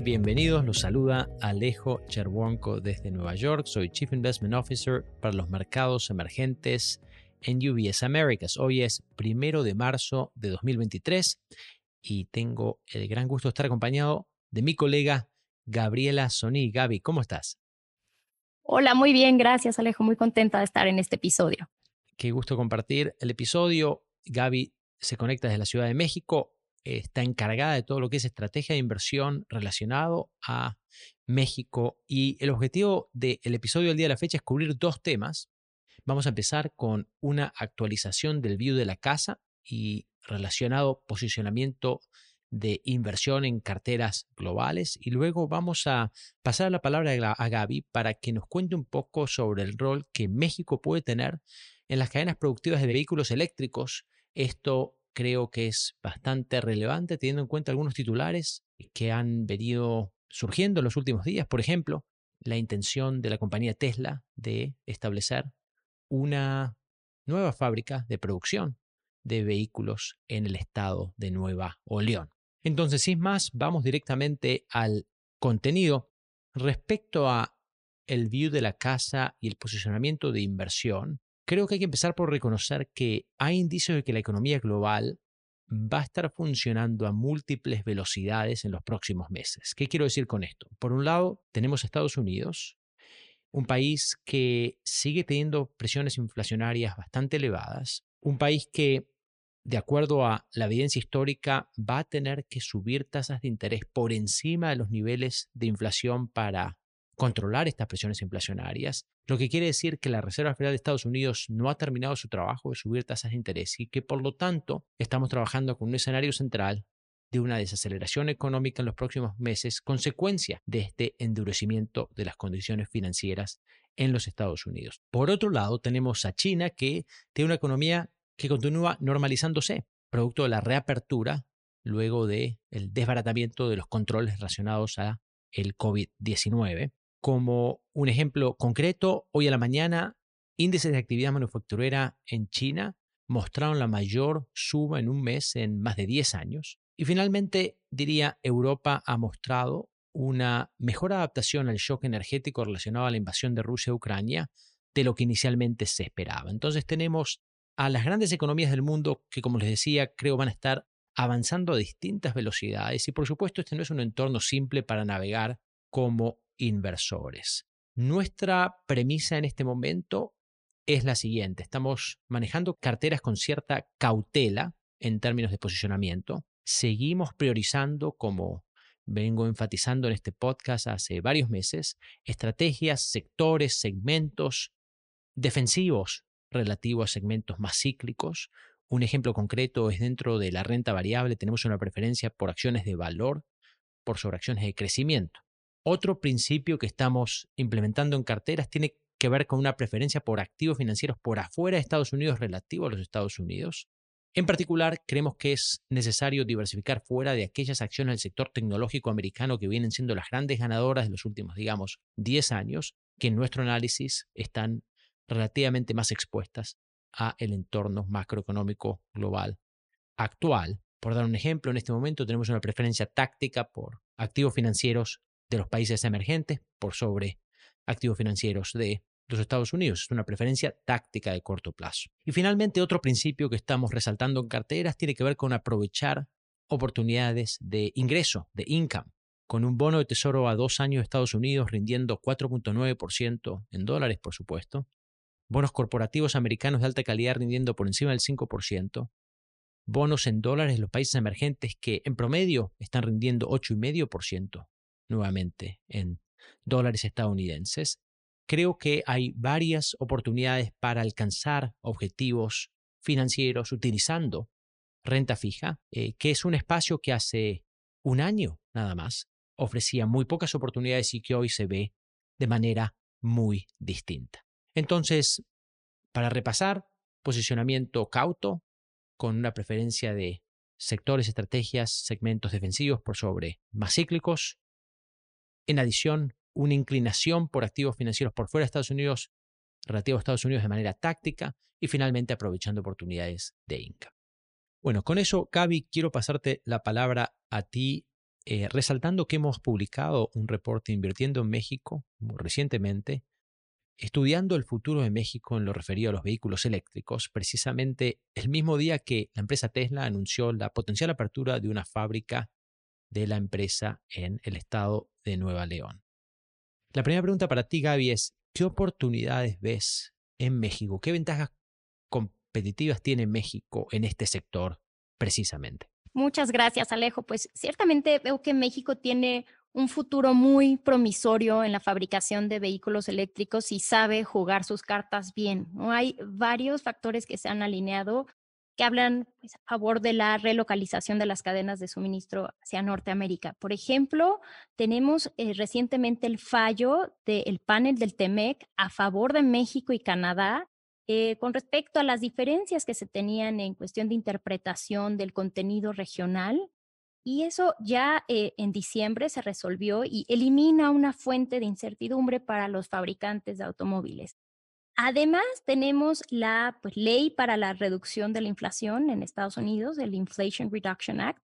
están? Bienvenidos. Los saluda Alejo Cherwonko desde Nueva York. Soy Chief Investment Officer para los mercados emergentes en UBS Americas. Hoy es primero de marzo de 2023 y tengo el gran gusto de estar acompañado de mi colega Gabriela Soni. Gaby, ¿cómo estás? Hola, muy bien, gracias Alejo. Muy contenta de estar en este episodio. Qué gusto compartir el episodio. Gaby se conecta desde la Ciudad de México está encargada de todo lo que es estrategia de inversión relacionado a México y el objetivo del episodio del día de la fecha es cubrir dos temas. Vamos a empezar con una actualización del view de la casa y relacionado posicionamiento de inversión en carteras globales y luego vamos a pasar la palabra a Gaby para que nos cuente un poco sobre el rol que México puede tener en las cadenas productivas de vehículos eléctricos. Esto creo que es bastante relevante teniendo en cuenta algunos titulares que han venido surgiendo en los últimos días. Por ejemplo, la intención de la compañía Tesla de establecer una nueva fábrica de producción de vehículos en el estado de Nueva Orleans. Entonces, sin más, vamos directamente al contenido respecto a el view de la casa y el posicionamiento de inversión creo que hay que empezar por reconocer que hay indicios de que la economía global va a estar funcionando a múltiples velocidades en los próximos meses. ¿Qué quiero decir con esto? Por un lado, tenemos Estados Unidos, un país que sigue teniendo presiones inflacionarias bastante elevadas, un país que, de acuerdo a la evidencia histórica, va a tener que subir tasas de interés por encima de los niveles de inflación para controlar estas presiones inflacionarias, lo que quiere decir que la Reserva Federal de Estados Unidos no ha terminado su trabajo de subir tasas de interés y que por lo tanto estamos trabajando con un escenario central de una desaceleración económica en los próximos meses, consecuencia de este endurecimiento de las condiciones financieras en los Estados Unidos. Por otro lado, tenemos a China que tiene una economía que continúa normalizándose, producto de la reapertura luego del el desbaratamiento de los controles relacionados a el COVID-19. Como un ejemplo concreto, hoy a la mañana, índices de actividad manufacturera en China mostraron la mayor suba en un mes en más de 10 años. Y finalmente, diría, Europa ha mostrado una mejor adaptación al shock energético relacionado a la invasión de Rusia a Ucrania de lo que inicialmente se esperaba. Entonces tenemos a las grandes economías del mundo que, como les decía, creo van a estar avanzando a distintas velocidades y por supuesto este no es un entorno simple para navegar como inversores. Nuestra premisa en este momento es la siguiente. Estamos manejando carteras con cierta cautela en términos de posicionamiento. Seguimos priorizando, como vengo enfatizando en este podcast hace varios meses, estrategias, sectores, segmentos defensivos relativos a segmentos más cíclicos. Un ejemplo concreto es dentro de la renta variable tenemos una preferencia por acciones de valor por sobre acciones de crecimiento. Otro principio que estamos implementando en carteras tiene que ver con una preferencia por activos financieros por afuera de Estados Unidos relativo a los Estados Unidos. En particular, creemos que es necesario diversificar fuera de aquellas acciones del sector tecnológico americano que vienen siendo las grandes ganadoras de los últimos, digamos, 10 años, que en nuestro análisis están relativamente más expuestas a el entorno macroeconómico global actual. Por dar un ejemplo, en este momento tenemos una preferencia táctica por activos financieros de los países emergentes por sobre activos financieros de los Estados Unidos. Es una preferencia táctica de corto plazo. Y finalmente, otro principio que estamos resaltando en carteras tiene que ver con aprovechar oportunidades de ingreso, de income, con un bono de tesoro a dos años de Estados Unidos rindiendo 4.9% en dólares, por supuesto, bonos corporativos americanos de alta calidad rindiendo por encima del 5%, bonos en dólares de los países emergentes que en promedio están rindiendo 8,5% nuevamente en dólares estadounidenses. Creo que hay varias oportunidades para alcanzar objetivos financieros utilizando renta fija, eh, que es un espacio que hace un año nada más ofrecía muy pocas oportunidades y que hoy se ve de manera muy distinta. Entonces, para repasar, posicionamiento cauto con una preferencia de sectores, estrategias, segmentos defensivos por sobre más cíclicos, en adición, una inclinación por activos financieros por fuera de Estados Unidos, relativo a Estados Unidos de manera táctica y finalmente aprovechando oportunidades de income. Bueno, con eso, Gaby, quiero pasarte la palabra a ti eh, resaltando que hemos publicado un reporte invirtiendo en México recientemente, estudiando el futuro de México en lo referido a los vehículos eléctricos, precisamente el mismo día que la empresa Tesla anunció la potencial apertura de una fábrica de la empresa en el estado de Nueva León. La primera pregunta para ti, Gaby, es, ¿qué oportunidades ves en México? ¿Qué ventajas competitivas tiene México en este sector precisamente? Muchas gracias, Alejo. Pues ciertamente veo que México tiene un futuro muy promisorio en la fabricación de vehículos eléctricos y sabe jugar sus cartas bien. ¿no? Hay varios factores que se han alineado que hablan pues, a favor de la relocalización de las cadenas de suministro hacia Norteamérica. Por ejemplo, tenemos eh, recientemente el fallo del panel del TEMEC a favor de México y Canadá eh, con respecto a las diferencias que se tenían en cuestión de interpretación del contenido regional. Y eso ya eh, en diciembre se resolvió y elimina una fuente de incertidumbre para los fabricantes de automóviles. Además, tenemos la pues, ley para la reducción de la inflación en Estados Unidos, el Inflation Reduction Act,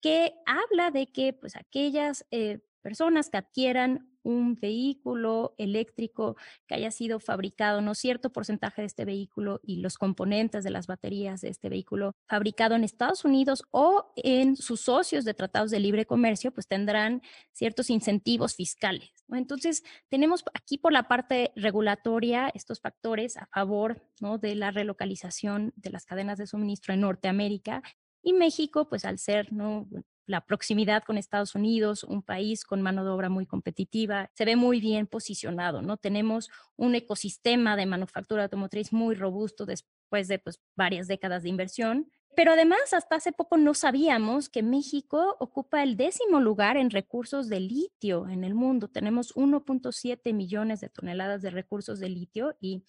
que habla de que pues, aquellas eh, personas que adquieran un vehículo eléctrico que haya sido fabricado, no cierto porcentaje de este vehículo y los componentes de las baterías de este vehículo fabricado en Estados Unidos o en sus socios de tratados de libre comercio, pues tendrán ciertos incentivos fiscales. Entonces, tenemos aquí por la parte regulatoria estos factores a favor ¿no? de la relocalización de las cadenas de suministro en Norteamérica y México, pues al ser ¿no? La proximidad con Estados Unidos, un país con mano de obra muy competitiva, se ve muy bien posicionado, ¿no? Tenemos un ecosistema de manufactura automotriz muy robusto después de pues, varias décadas de inversión pero además, hasta hace poco no sabíamos que México ocupa el décimo lugar en recursos de litio en el mundo. Tenemos 1.7 millones de toneladas de recursos de litio y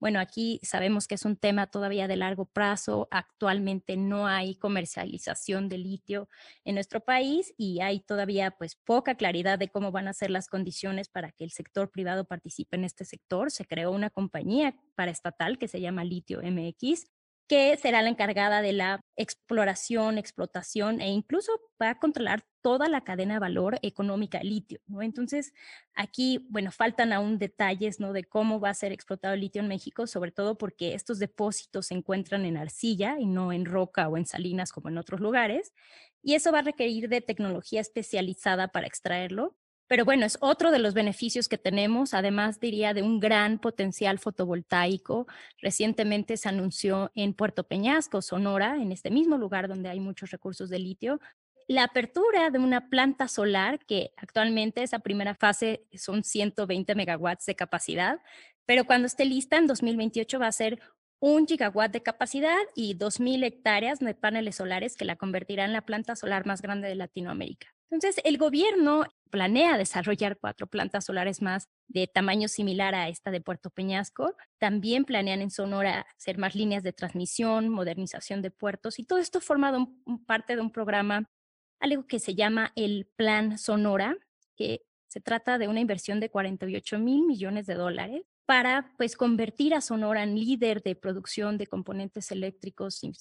bueno, aquí sabemos que es un tema todavía de largo plazo. Actualmente no hay comercialización de litio en nuestro país y hay todavía pues poca claridad de cómo van a ser las condiciones para que el sector privado participe en este sector. Se creó una compañía paraestatal que se llama Litio MX que será la encargada de la exploración, explotación e incluso va a controlar toda la cadena de valor económica del litio. Entonces, aquí, bueno, faltan aún detalles ¿no? de cómo va a ser explotado el litio en México, sobre todo porque estos depósitos se encuentran en arcilla y no en roca o en salinas como en otros lugares. Y eso va a requerir de tecnología especializada para extraerlo. Pero bueno, es otro de los beneficios que tenemos, además diría de un gran potencial fotovoltaico. Recientemente se anunció en Puerto Peñasco, Sonora, en este mismo lugar donde hay muchos recursos de litio, la apertura de una planta solar que actualmente esa primera fase son 120 megawatts de capacidad, pero cuando esté lista en 2028 va a ser un gigawatt de capacidad y 2.000 hectáreas de paneles solares que la convertirá en la planta solar más grande de Latinoamérica. Entonces, el gobierno planea desarrollar cuatro plantas solares más de tamaño similar a esta de Puerto Peñasco. También planean en Sonora hacer más líneas de transmisión, modernización de puertos y todo esto formado parte de un programa, algo que se llama el Plan Sonora, que se trata de una inversión de 48 mil millones de dólares para pues convertir a Sonora en líder de producción de componentes eléctricos y,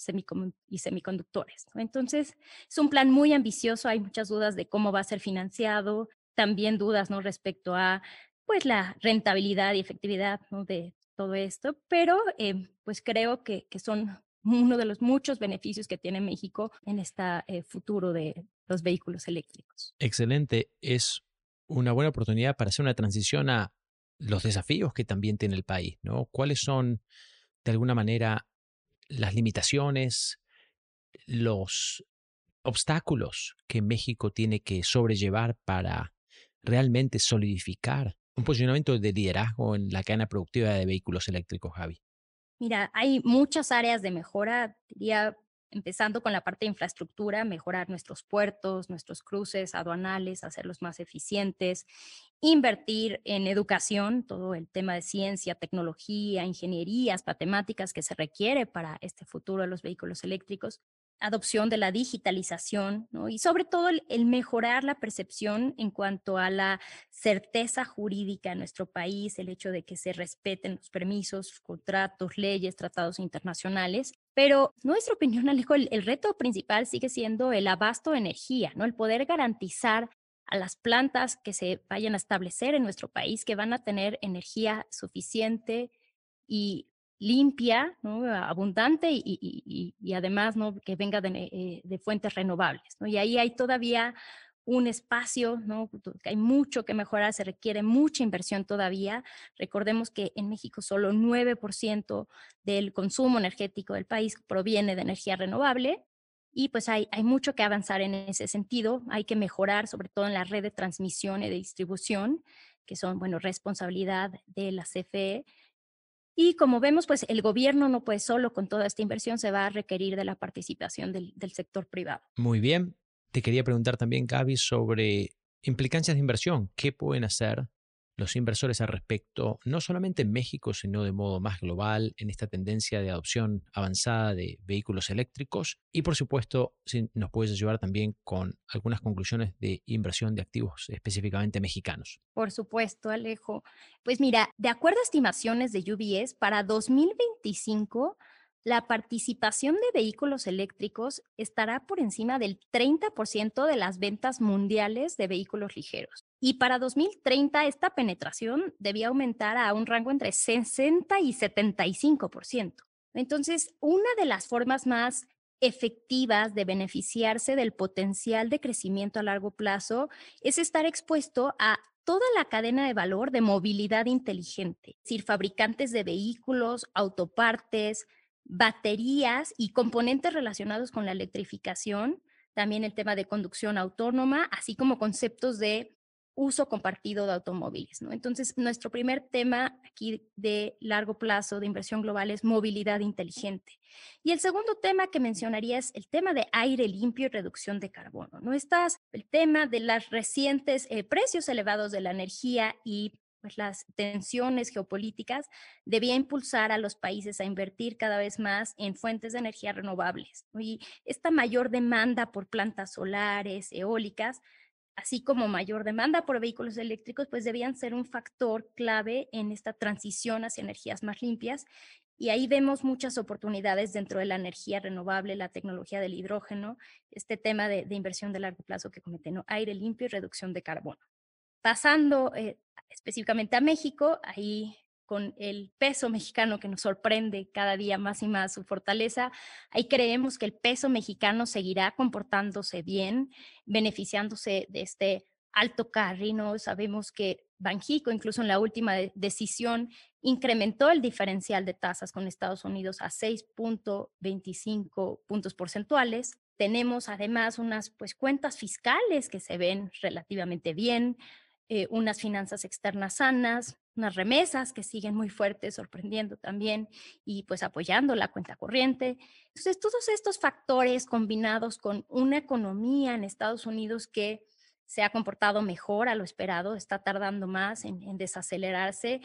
semiconductores. Entonces, es un plan muy ambicioso, hay muchas dudas de cómo va a ser financiado, también dudas ¿no? respecto a pues la rentabilidad y efectividad de todo esto, pero eh, pues creo que, que, son uno de los muchos beneficios que tiene México en este futuro de los vehículos eléctricos. Excelente, es una buena oportunidad para hacer una transición a los desafíos que también tiene el país, ¿no? ¿Cuáles son, de alguna manera, las limitaciones, los obstáculos que México tiene que sobrellevar para realmente solidificar un posicionamiento de liderazgo en la cadena productiva de vehículos eléctricos, Javi? Mira, hay muchas áreas de mejora, diría empezando con la parte de infraestructura, mejorar nuestros puertos, nuestros cruces aduanales, hacerlos más eficientes, invertir en educación, todo el tema de ciencia, tecnología, ingenierías, matemáticas que se requiere para este futuro de los vehículos eléctricos, adopción de la digitalización y sobre todo el, mejorar la percepción en cuanto a la certeza jurídica en nuestro país, el hecho de que se respeten los permisos, contratos, leyes, tratados internacionales Pero nuestra opinión, Alejo, el, el, reto principal sigue siendo el abasto de energía, ¿no? El poder garantizar a las plantas que se vayan a establecer en nuestro país que van a tener energía suficiente y limpia, ¿no? abundante y, además ¿no? que venga de, eh, fuentes renovables. ¿no? Y ahí hay todavía un espacio, ¿no? Hay mucho que mejorar, se requiere mucha inversión todavía. Recordemos que en México solo 9% del consumo energético del país proviene de energía renovable y pues hay, hay mucho que avanzar en ese sentido. Hay que mejorar sobre todo en la red de transmisión y de distribución, que son, bueno, responsabilidad de la CFE. Y como vemos, pues el gobierno no puede solo con toda esta inversión, se va a requerir de la participación del, del sector privado. Muy bien, te quería preguntar también, Gaby, sobre implicancias de inversión. ¿Qué pueden hacer los inversores al respecto, no solamente en México, sino de modo más global, en esta tendencia de adopción avanzada de vehículos eléctricos? Y por supuesto, si nos puedes ayudar también con algunas conclusiones de inversión de activos específicamente mexicanos. Por supuesto, Alejo. Pues mira, de acuerdo a estimaciones de UBS, para 2025 la participación de vehículos eléctricos estará por encima del 30% de las ventas mundiales de vehículos ligeros. Y para 2030 esta penetración debía aumentar a un rango entre 60 y 75%. Entonces, una de las formas más efectivas de beneficiarse del potencial de crecimiento a largo plazo es estar expuesto a toda la cadena de valor de movilidad inteligente, es decir, fabricantes de vehículos, autopartes, baterías y componentes relacionados con la electrificación, también el tema de conducción autónoma, así como conceptos de uso compartido de automóviles. Entonces, nuestro primer tema aquí de largo plazo de inversión global es movilidad inteligente. Y el segundo tema que mencionaría es el tema de aire limpio y reducción de carbono. ¿no? Estás el tema de los recientes eh, precios elevados de la energía y pues, las tensiones geopolíticas, debía impulsar a los países a invertir cada vez más en fuentes de energía renovables. Y esta mayor demanda por plantas solares, eólicas, así como mayor demanda por vehículos eléctricos, pues debían ser un factor clave en esta transición hacia energías más limpias. Y ahí vemos muchas oportunidades dentro de la energía renovable, la tecnología del hidrógeno, este tema de, inversión de largo plazo que cometen, ¿no? aire limpio y reducción de carbono. Pasando eh, específicamente a México, ahí con el peso mexicano que nos sorprende cada día más y más su fortaleza, ahí creemos que el peso mexicano seguirá comportándose bien, beneficiándose de este alto carry, Sabemos que Banjico, incluso en la última decisión, incrementó el diferencial de tasas con Estados Unidos a 6.25 puntos porcentuales. Tenemos además unas pues, cuentas fiscales que se ven relativamente bien, eh, unas finanzas externas sanas, unas remesas que siguen muy fuertes, sorprendiendo también y pues apoyando la cuenta corriente. Entonces, todos estos factores combinados con una economía en Estados Unidos que se ha comportado mejor a lo esperado, está tardando más en, en desacelerarse,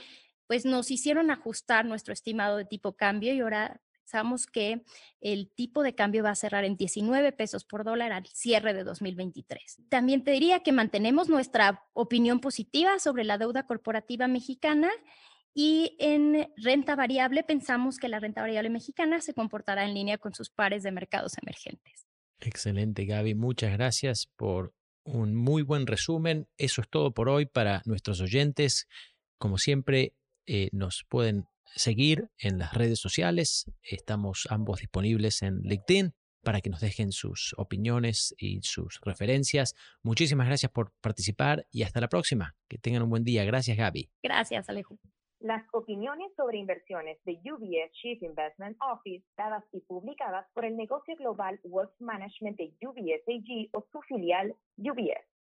pues nos hicieron ajustar nuestro estimado de tipo cambio y ahora Pensamos que el tipo de cambio va a cerrar en 19 pesos por dólar al cierre de 2023. También te diría que mantenemos nuestra opinión positiva sobre la deuda corporativa mexicana y en renta variable pensamos que la renta variable mexicana se comportará en línea con sus pares de mercados emergentes. Excelente, Gaby. Muchas gracias por un muy buen resumen. Eso es todo por hoy para nuestros oyentes. Como siempre, eh, nos pueden seguir en las redes sociales. Estamos ambos disponibles en LinkedIn para que nos dejen sus opiniones y sus referencias. Muchísimas gracias por participar y hasta la próxima. Que tengan un buen día. Gracias, Gaby. Gracias, Alejo. Las opiniones sobre inversiones de UBS Chief Investment Office, dadas y publicadas por el negocio global Wealth Management de UBS AG o su filial UBS.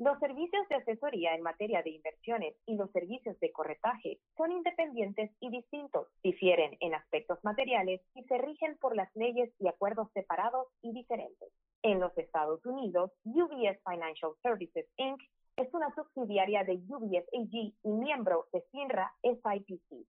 Los servicios de asesoría en materia de inversiones y los servicios de corretaje son independientes y distintos, difieren en aspectos materiales y se rigen por las leyes y acuerdos separados y diferentes. En los Estados Unidos, UBS Financial Services Inc es una subsidiaria de UBS AG y miembro de FINRA SIPC.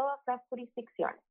todas las jurisdicciones.